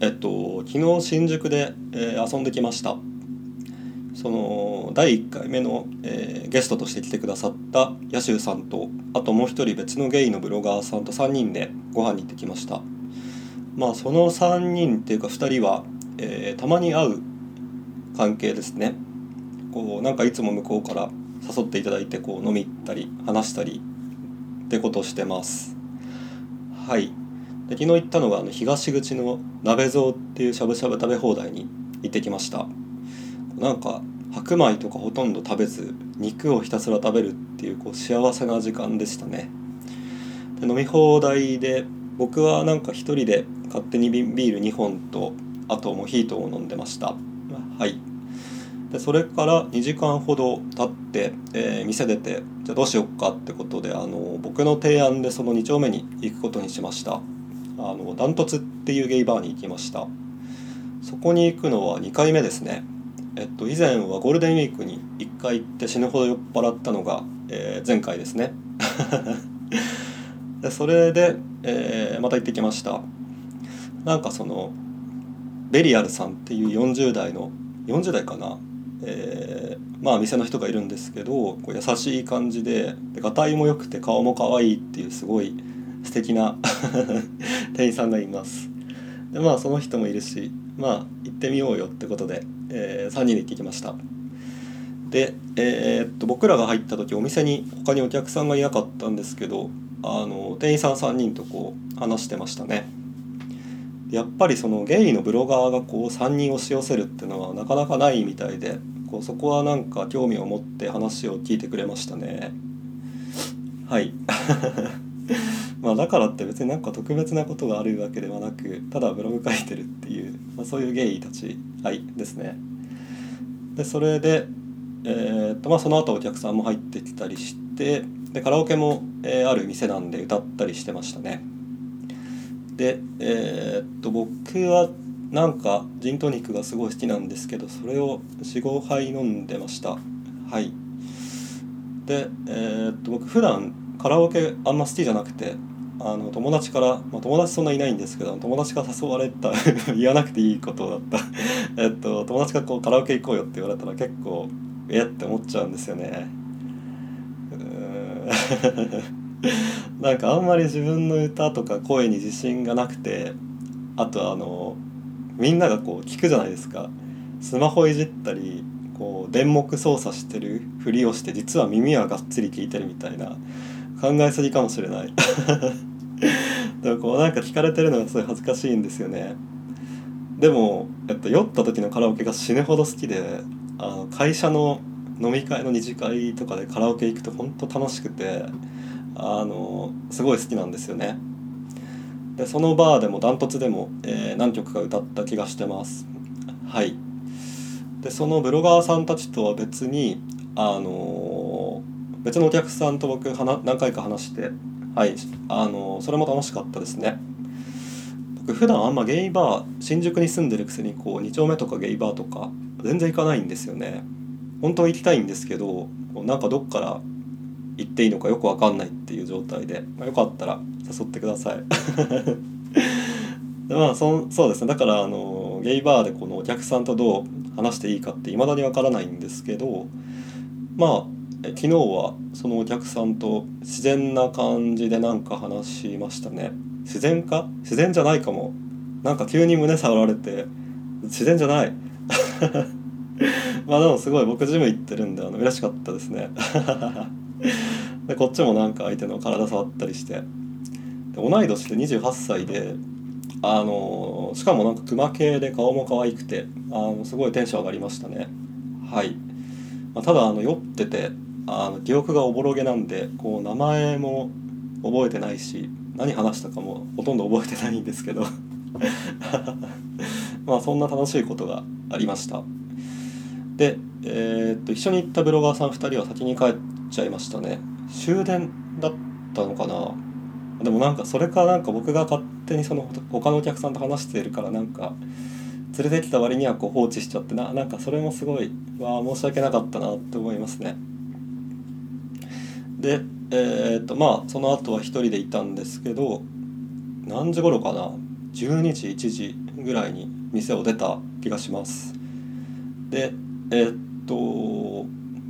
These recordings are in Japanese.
えっと昨日新宿で、えー遊んできました。その第1回目の、えーゲストとして来てくださったヤシュウさんとあともう一人別のゲイのブロガーさんと3人でご飯に行ってきました。まあその3人っていうか2人は、えーたまに会う関係ですね。こうなんかいつも向こうから誘っていただいてこう飲み行ったり話したりってことをしてます。はい。で昨日行ったのがあの東口の鍋蔵っていうしゃぶしゃぶ食べ放題に行ってきました。なんか白米とかほとんど食べず肉をひたすら食べるっていうこう幸せな時間でしたね。で飲み放題で僕はなんか一人で勝手にビール2本とあとモヒートを飲んでました。はい。でそれから2時間ほど経って、えー店出てじゃあどうしよっかってことであの僕の提案でその2丁目に行くことにしました。あのダントツっていうゲイバーに行きました。そこに行くのは2回目ですね。えっと以前はゴールデンウィークに1回行って死ぬほど酔っ払ったのが、えー前回ですね。でそれで、えーまた行ってきました。なんかそのベリアルさんっていう40代の40代かな？えーまあ店の人がいるんですけどこう優しい感じででがたいも良くて顔も可愛いっていうすごい素敵な 店員さんがいます。でまあその人もいるしまあ行ってみようよってことで、え3人で行ってきました。で、えーっと僕らが入った時お店に他にお客さんがいなかったんですけどあの店員さん3人とこう話してましたね。やっぱりそのゲイのブロガーがこう3人押し寄せるっていうのはなかなかないみたいでこうそこはなんか興味を持って話を聞いてくれましたね。はい。まあだからって別になんか特別なことがあるわけではなくただブログ書いてるっていう、まあ、そういうゲイたち、はい、ですね。でそれで、えーっとまあ、その後お客さんも入ってきたりしてでカラオケも、えーある店なんで歌ったりしてましたね。でえーっと僕はなんかジントニックがすごい好きなんですけどそれを45杯飲んでました。はい。でえーっと僕普段カラオケあんま好きじゃなくてあの友達から、まあ、友達そんないないんですけど友達から誘われた 言わなくていいことだった。えっと友達がこうカラオケ行こうよって言われたら結構えって思っちゃうんですよね。なんかあんまり自分の歌とか声に自信がなくてあとあのみんながこう聞くじゃないですか。スマホいじったりこう電目操作してるふりをして実は耳はがっつり聞いてるみたいな。考えすぎかもしれない。でもこうなんか聞かれてるのがすごい恥ずかしいんですよね。でも、えっと、酔った時のカラオケが死ぬほど好きであの会社の飲み会の二次会とかでカラオケ行くと本当楽しくてあのすごい好きなんですよね。でそのバーでもダントツでも、えー何曲か歌った気がしてます。はい。でそのブロガーさんたちとは別にあの別のお客さんと僕は何回か話してはいあのそれも楽しかったですね。僕普段あんまゲイバー新宿に住んでるくせにこう2丁目とかゲイバーとか全然行かないんですよね。本当は行きたいんですけどなんかどっから行っていいのかよくわかんないっていう状態で、まあ、よかったら誘ってください。まあそそうですね。だからあのゲイバーでこのお客さんとどう話していいかって未だにわからないんですけどまあ昨日はそのお客さんと自然な感じでなんか話しましたね。自然か？自然じゃないかも。なんか急に胸触られて自然じゃない。まあでもすごい僕ジム行ってるんであの嬉しかったですね。でこっちもなんか相手の体触ったりして。で同い年で28歳であのしかもなんか熊系で顔も可愛くてあのすごいテンション上がりましたね。はい、まあ、ただあの酔っててあの記憶がおぼろげなんでこう名前も覚えてないし何話したかもほとんど覚えてないんですけど。まあそんな楽しいことがありました。で、えーっと一緒に行ったブロガーさん2人は先に帰っちゃいましたね。終電だったのかな。でもなんかそれかなんか僕が勝手にその他のお客さんと話しているからなんか連れてきた割にはこう放置しちゃってななんかそれもすごいわあ申し訳なかったなって思いますね。でえーっとまあその後は一人でいたんですけど何時頃かな？12時1時ぐらいに店を出た気がします。でえー、っと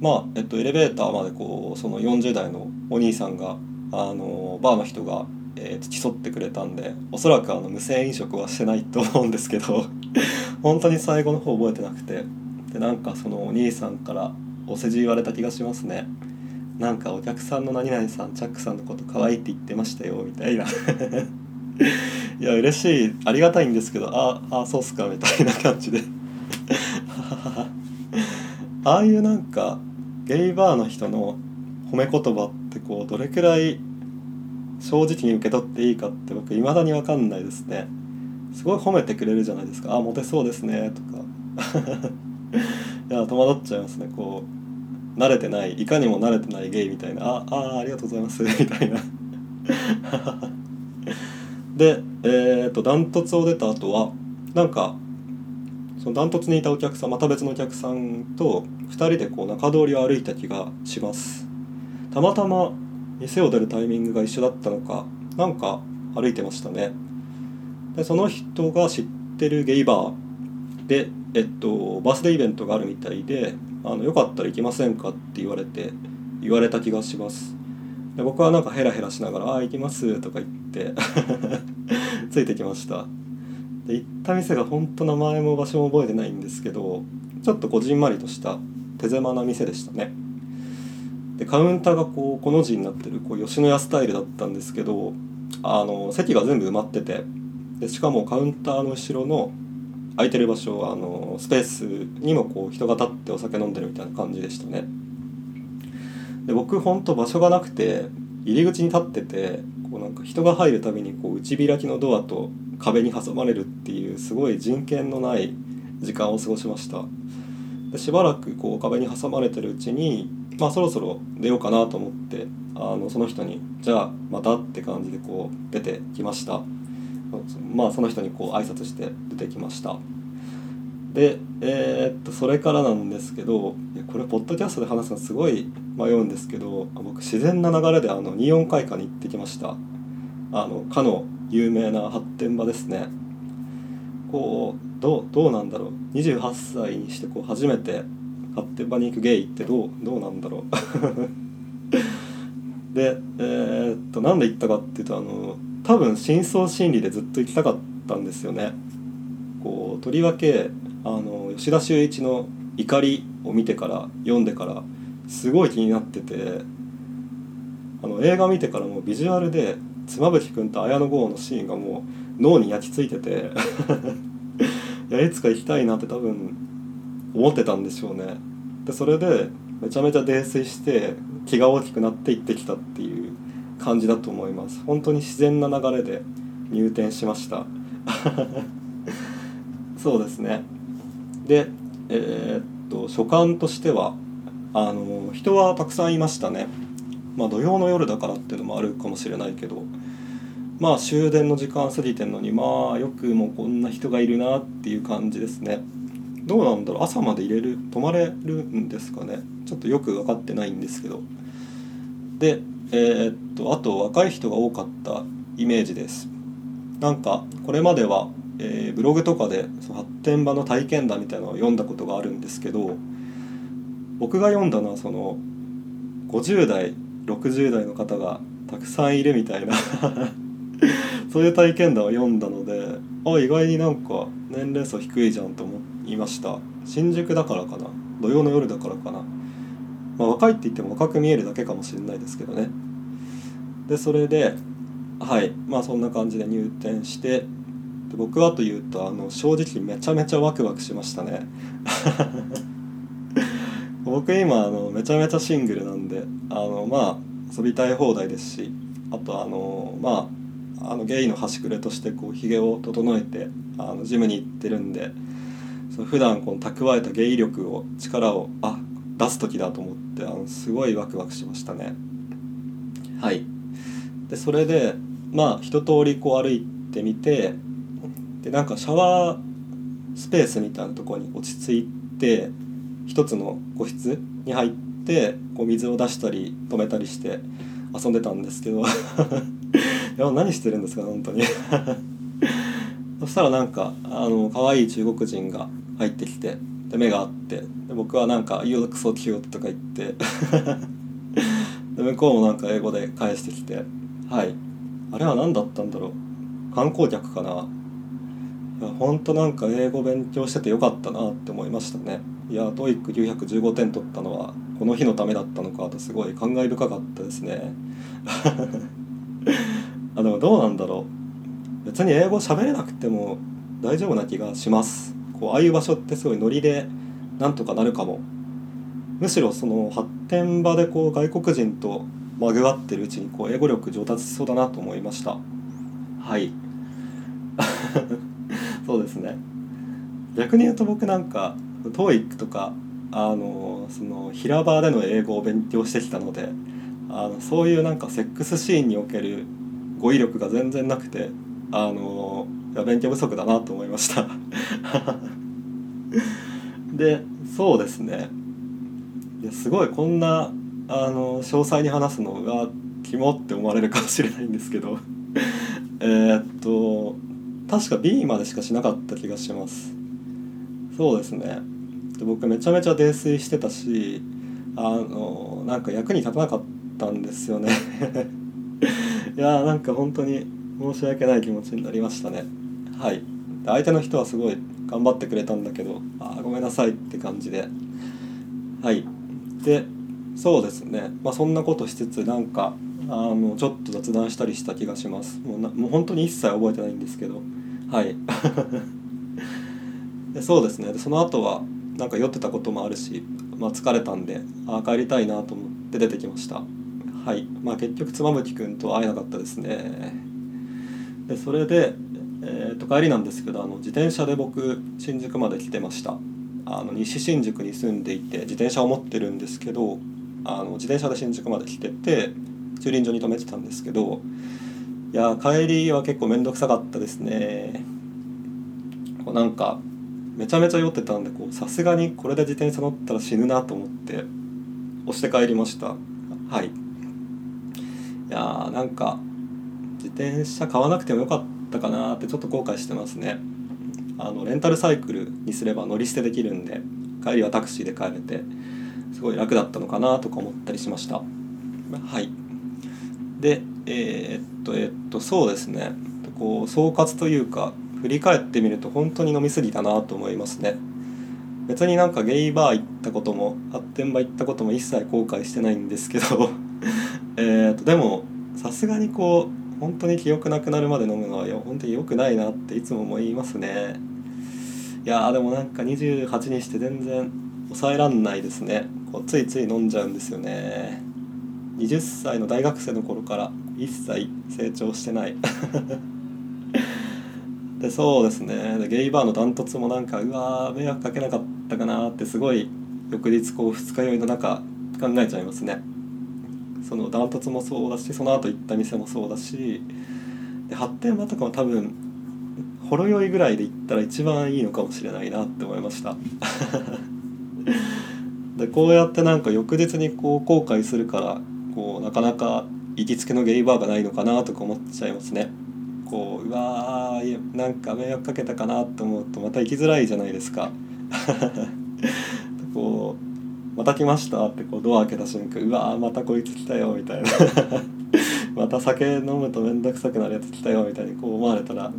まあ、えっと、エレベーターまでこうその40代のお兄さんがあのバーの人が、えー、付き添ってくれたんでおそらくあの無銭飲食はしてないと思うんですけど 本当に最後の方覚えてなくてでなんかそのお兄さんからお世辞言われた気がしますね。なんかお客さんの何々さんチャックさんのこと可愛いって言ってましたよみたいな。いや嬉しい。ありがたいんですけどああそうっすかみたいな感じで。ああいうなんかゲイバーの人の褒め言葉ってこうどれくらい正直に受け取っていいかって僕未だに分かんないですね。すごい褒めてくれるじゃないですか「あモテそうですね」とか。いや戸惑っちゃいますねこう。慣れてないいかにも慣れてないゲイみたいな「ああありがとうございます」みたいな。でえっ、とダントツを出た後はなんかそのダントツにいたお客さんまた別のお客さんと2人でこう中通りを歩いた気がします。たまたま店を出るタイミングが一緒だったのかなんか歩いてましたね。でその人が知ってるゲイバーでえっとバースデーイベントがあるみたいであのよかったら行きませんかって言われて言われた気がします。で僕はなんかヘラヘラしながら「あ行きます」とか言って ついてきました。で行った店が本当名前も場所も覚えてないんですけどちょっとこじんまりとした手狭な店でしたね。でカウンターがこうこの字になってるこう吉野家スタイルだったんですけどあの席が全部埋まっててでしかもカウンターの後ろの空いてる場所あのスペースにもこう人が立ってお酒飲んでるみたいな感じでしたね。で僕ほんと場所がなくて入り口に立っててこうなんか人が入るたびにこう内開きのドアと壁に挟まれるっていうすごい人権のない時間を過ごしました。でしばらくこう壁に挟まれてるうちにまあそろそろ出ようかなと思ってあのその人に「じゃあまた」って感じでこう出てきました。まあその人にこう挨拶して出てきました。でえー、っとそれからなんですけどこれポッドキャストで話すのすごい迷うんですけど僕自然な流れであのニオン会館に行ってきました。あのかの有名な発展場ですね。こうどうどうなんだろう。28歳にしてこう初めて発展場に行くゲイってどうどうなんだろう。でえー、っとなんで行ったかっていうとあの多分深層心理でずっと行きたかったんですよね。こうとりわけあの吉田修一の「怒り」を見てから読んでからすごい気になっててあの映画見てからもビジュアルで妻夫木君と綾野剛のシーンがもう脳に焼き付いてて いやいつか行きたいなって多分思ってたんでしょうね。でそれでめちゃめちゃ泥酔して気が大きくなって行ってきたっていう感じだと思います。本当に自然な流れで入店しました。そうですね。でえー、っと所感としてはあの人はたくさんいましたね。まあ土曜の夜だからっていうのもあるかもしれないけどまあ終電の時間過ぎてんのにまあよくもこんな人がいるなっていう感じですね。どうなんだろう？朝まで入れる泊まれるんですかね？ちょっとよく分かってないんですけど。でえー、っとあと若い人が多かったイメージです。なんかこれまでは、えー、ブログとかでその発展場の体験談みたいなのを読んだことがあるんですけど僕が読んだのはその50代60代の方がたくさんいるみたいな そういう体験談を読んだのであ意外になんか年齢層低いじゃんと思いました。新宿だからかな。土曜の夜だからかな、まあ、若いって言っても若く見えるだけかもしれないですけどね。でそれではいまあそんな感じで入店してで僕はというとあの正直めちゃめちゃワクワクしましたね。僕今あのめちゃめちゃシングルなんであのまあ遊びたい放題ですしあとあのまああのゲイの端くれとしてこうひげを整えてあのジムに行ってるんでその普段この蓄えたゲイ力を力をあ出す時だと思ってあのすごいワクワクしましたね。はい。でそれでまあ一通りこう歩いてみてでなんかシャワースペースみたいなところに落ち着いて一つの個室に入ってこう水を出したり止めたりして遊んでたんですけど いや何してるんですか本当に。そ そしたらなんかあの可愛い中国人が入ってきてで目があってで僕はなんか「You look so cute」とか言って で向こうもなんか英語で返してきてはい。あれは何だったんだろう。観光客かな。いや本当なんか英語勉強しててよかったなって思いましたね。いや TOEIC915 点取ったのはこの日のためだったのかとすごい感慨深かったですね。あでもどうなんだろう。別に英語喋れなくても大丈夫な気がします。こうああいう場所ってすごいノリでなんとかなるかも。むしろその発展場でこう外国人とまぐわってるうちにこう英語力上達しそうだなと思いました。はい。そうですね。逆に言うと僕なんか TOEIC とかあのその平場での英語を勉強してきたのであのそういうなんかセックスシーンにおける語彙力が全然なくてあのいや勉強不足だなと思いました。でそうですね。いやすごいこんなあの詳細に話すのがキモって思われるかもしれないんですけど。えっと確か B までしかしなかった気がします。そうですね。で僕めちゃめちゃ泥酔してたしあのなんか役に立たなかったんですよね。いやーなんか本当に申し訳ない気持ちになりましたね。はい。相手の人はすごい頑張ってくれたんだけどあごめんなさいって感じで。はい。でそうですね。まあそんなことしつつなんかあのちょっと雑談したりした気がします。もうなもう本当に一切覚えてないんですけど。はい。でそうですね。でその後はなんか酔ってたこともあるし、まあ、疲れたんであ帰りたいなと思って出てきました。はい。まあ結局妻夫木君と会えなかったですね。でそれで、えー、と帰りなんですけどあの自転車で僕新宿まで来てました。あの西新宿に住んでいて自転車を持ってるんですけどあの自転車で新宿まで来てて駐輪場に止めてたんですけどいや帰りは結構面倒くさかったですね。こうなんかめちゃめちゃ酔ってたんでさすがにこれで自転車乗ったら死ぬなと思って押して帰りました。はい。いやなんか自転車買わなくてもよかったかなってちょっと後悔してますね。あのレンタルサイクルにすれば乗り捨てできるんで帰りはタクシーで帰れてすごい楽だったのかなとか思ったりしました。はい。でえー、っとえー、っとそうですね。こう総括というか振り返ってみると本当に飲み過ぎたなと思いますね。別になんかゲイバー行ったことも発展場行ったことも一切後悔してないんですけど。えっとでもさすがにこう本当に記憶なくなるまで飲むのは本当に良くないなっていつも思いますね。いやでもなんか28にして全然抑えらんないですね。こうついつい飲んじゃうんですよね。20歳の大学生の頃から一切成長してない。でそうですね。でゲイバーのダントツもなんかうわ迷惑かけなかったかなってすごい翌日こう二日酔いの中考えちゃいますね。そのダントツもそうだしその後行った店もそうだしで発展場とかも多分ほろ酔いぐらいで行ったら一番いいのかもしれないなって思いました。でこうやってなんか翌日にこう後悔するからこうなかなか行きつけのゲイバーがないのかなとか思っちゃいますね。こううわーなんか迷惑かけたかなと思うとまた行きづらいじゃないですか「また来ました」ってこうドア開けた瞬間「うわまたこいつ来たよ」みたいな。また酒飲むと面倒くさくなるやつ来たよみたいにこう思われたら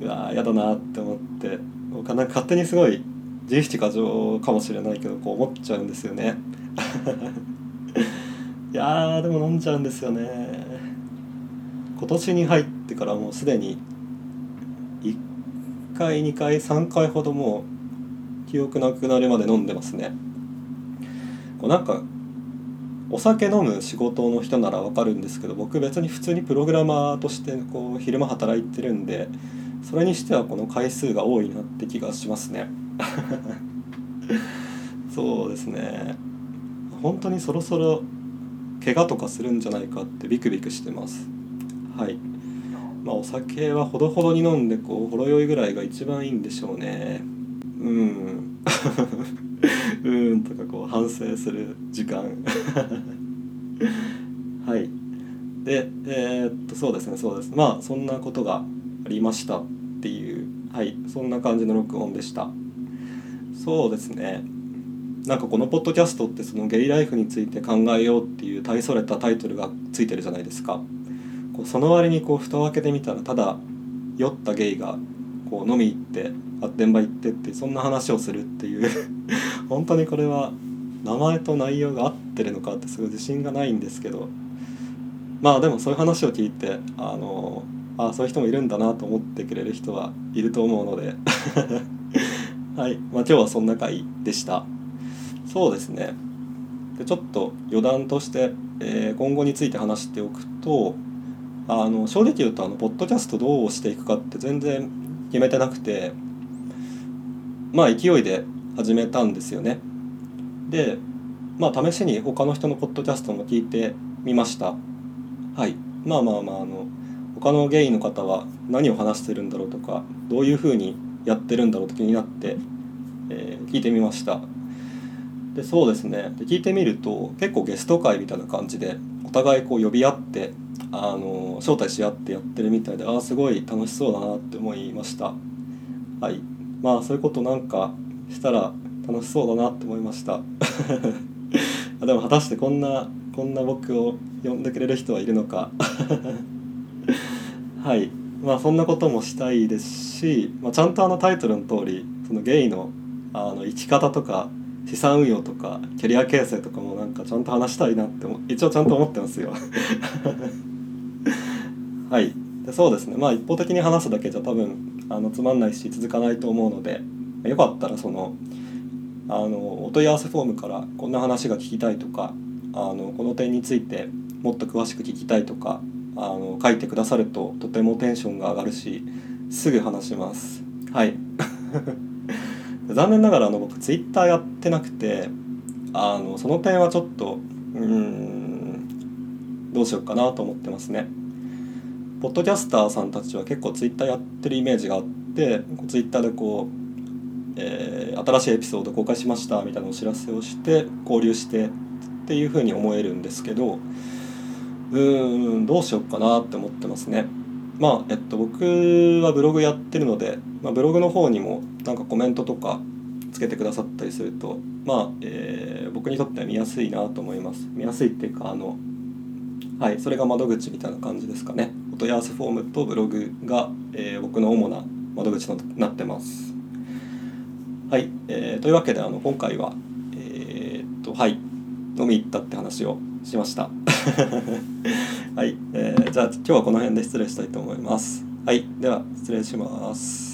うわー嫌だなって思ってなんか勝手にすごい自意識過剰かもしれないけどこう思っちゃうんですよね。いやでも飲んじゃうんですよね。今年に入ってからもうすでに1回2回3回ほどもう記憶なくなるまで飲んでますね。こうなんかお酒飲む仕事の人ならわかるんですけど僕別に普通にプログラマーとしてこう昼間働いてるんでそれにしてはこの回数が多いなって気がしますね。そうですね。本当にそろそろ怪我とかするんじゃないかってビクビクしてます。はい。まあお酒はほどほどに飲んでこうほろ酔いぐらいが一番いいんでしょうね。うん。こう反省する時間。はい。でえー、っとそうですねそうです。まあそんなことがありましたっていう。はい。そんな感じの録音でした。そうですね。なんかこのポッドキャストってそのゲイライフについて考えようっていう大それたタイトルがついてるじゃないですか。こうその割にこう蓋を開けてみたらただ酔ったゲイがこう飲み行って発展場行ってってそんな話をするっていう。本当にこれは名前と内容が合ってるのかってすごい自信がないんですけどまあでもそういう話を聞いてあのあそういう人もいるんだなと思ってくれる人はいると思うので はい、まあ、今日はそんな回でした。そうですね。でちょっと余談として、えー、今後について話しておくとあの正直言うとあのポッドキャストどうしていくかって全然決めてなくてまあ勢いで始めたんですよね。でまあ試しに他の人のポッドキャストも聞いてみました。はい。まあまあまああの他のゲイの方は何を話してるんだろうとかどういうふうにやってるんだろうと気になって、えー、聞いてみました。でそうですね。で聞いてみると結構ゲスト会みたいな感じでお互いこう呼び合ってあの招待し合ってやってるみたいでああすごい楽しそうだなって思いました。はい。まあそういうことなんかしたら楽しそうだなって思いました。でも果たしてこんなこんな僕を呼んでくれる人はいるのか。はい。まあそんなこともしたいですし、まあ、ちゃんとあのタイトルの通りそのゲイのあの生き方とか資産運用とかキャリア形成とかもなんかちゃんと話したいなって一応ちゃんと思ってますよ。はい。でそうですね。まあ一方的に話すだけじゃ多分あのつまんないし続かないと思うのでよかったらそのあのお問い合わせフォームからこんな話が聞きたいとかあのこの点についてもっと詳しく聞きたいとかあの書いてくださるととてもテンションが上がるしすぐ話します。はい。残念ながらあの僕ツイッターやってなくてあのその点はちょっとうんどうしようかなと思ってますね。ポッドキャスターさんたちは結構ツイッターやってるイメージがあってツイッターでこう、えー、新しいエピソード公開しましたみたいなお知らせをして交流してっていうふうに思えるんですけどうんどうしようかなって思ってますね。まあえっと僕はブログやってるので、まあ、ブログの方にもなんかコメントとかつけてくださったりするとまあ、えー、僕にとっては見やすいなと思います。見やすいっていうかあのはいそれが窓口みたいな感じですかね。お問い合わせフォームとブログが、えー、僕の主な窓口となってます。はい、えー、というわけであの今回はえー、っとはい飲み行ったって話をしました。はい、えー、じゃあ今日はこの辺で失礼したいと思います。はいでは失礼します。